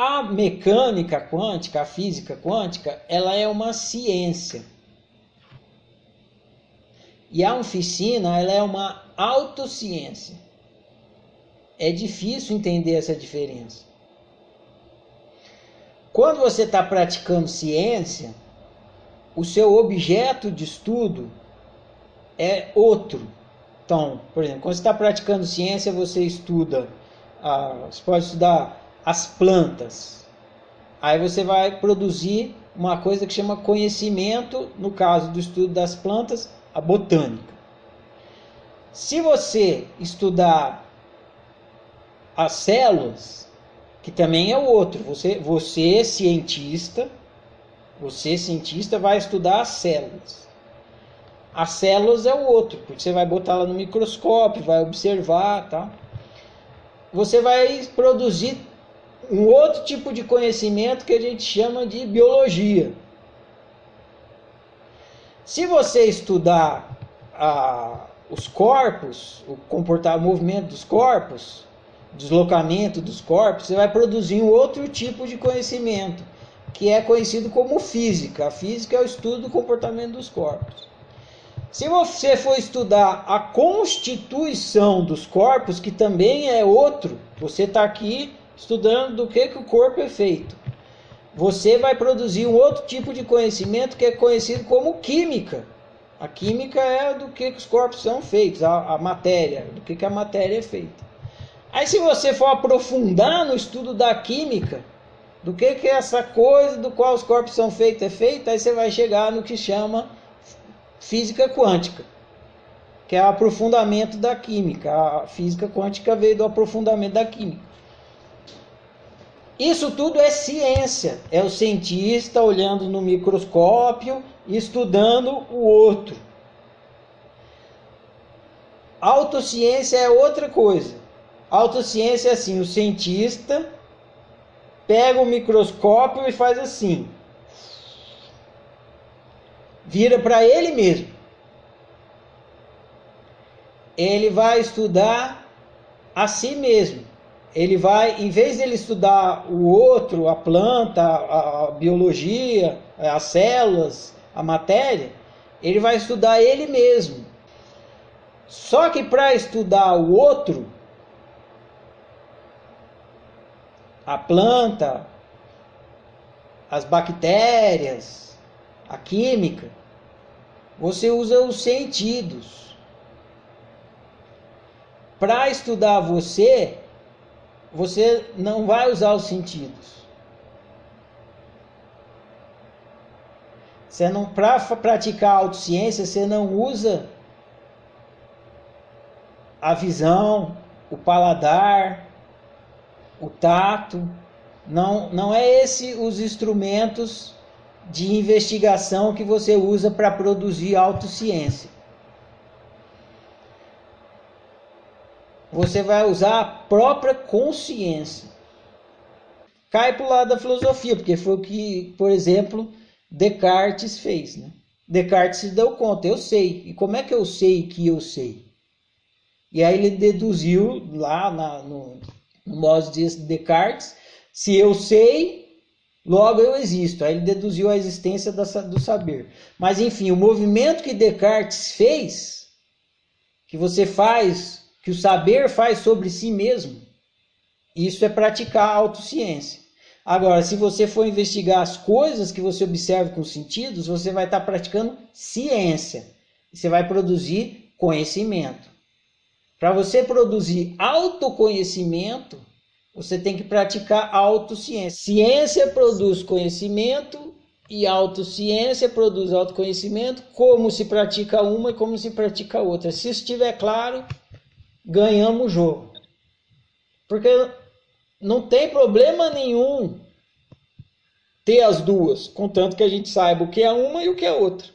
A mecânica quântica, a física quântica, ela é uma ciência. E a oficina, ela é uma autociência. É difícil entender essa diferença. Quando você está praticando ciência, o seu objeto de estudo é outro. Então, por exemplo, quando você está praticando ciência, você estuda, ah, você pode estudar as plantas. Aí você vai produzir uma coisa que chama conhecimento, no caso do estudo das plantas, a botânica. Se você estudar as células, que também é o outro, você, você cientista, você cientista vai estudar as células. As células é o outro, porque você vai botar lá no microscópio, vai observar, tá? Você vai produzir um outro tipo de conhecimento que a gente chama de biologia. Se você estudar a, os corpos, o comportar o movimento dos corpos, deslocamento dos corpos, você vai produzir um outro tipo de conhecimento, que é conhecido como física. A física é o estudo do comportamento dos corpos. Se você for estudar a constituição dos corpos, que também é outro, você está aqui estudando do que, que o corpo é feito. Você vai produzir um outro tipo de conhecimento que é conhecido como química. A química é do que, que os corpos são feitos, a, a matéria, do que, que a matéria é feita. Aí, se você for aprofundar no estudo da química, do que, que essa coisa do qual os corpos são feitos é feita, aí você vai chegar no que chama física quântica, que é o aprofundamento da química. A física quântica veio do aprofundamento da química. Isso tudo é ciência, é o cientista olhando no microscópio estudando o outro. Autociência é outra coisa. Autociência é assim, o cientista pega o microscópio e faz assim vira para ele mesmo. Ele vai estudar a si mesmo. Ele vai, em vez de ele estudar o outro, a planta, a, a biologia, as células, a matéria, ele vai estudar ele mesmo. Só que para estudar o outro, a planta, as bactérias, a química, você usa os sentidos. Para estudar você, você não vai usar os sentidos. Você não para praticar autociência, você não usa a visão, o paladar, o tato. Não, não é esse os instrumentos de investigação que você usa para produzir autociência. Você vai usar a própria consciência. Cai para o lado da filosofia, porque foi o que, por exemplo, Descartes fez. Né? Descartes se deu conta, eu sei. E como é que eu sei que eu sei? E aí ele deduziu lá na, no, no modo de Descartes, se eu sei, Logo eu existo. Aí ele deduziu a existência do saber. Mas enfim, o movimento que Descartes fez, que você faz, que o saber faz sobre si mesmo, isso é praticar a autociência. Agora, se você for investigar as coisas que você observa com os sentidos, você vai estar praticando ciência. Você vai produzir conhecimento. Para você produzir autoconhecimento, você tem que praticar autociência. Ciência produz conhecimento e autociência produz autoconhecimento. Como se pratica uma e como se pratica outra. Se isso estiver claro, ganhamos o jogo. Porque não tem problema nenhum ter as duas, contanto que a gente saiba o que é uma e o que é outra.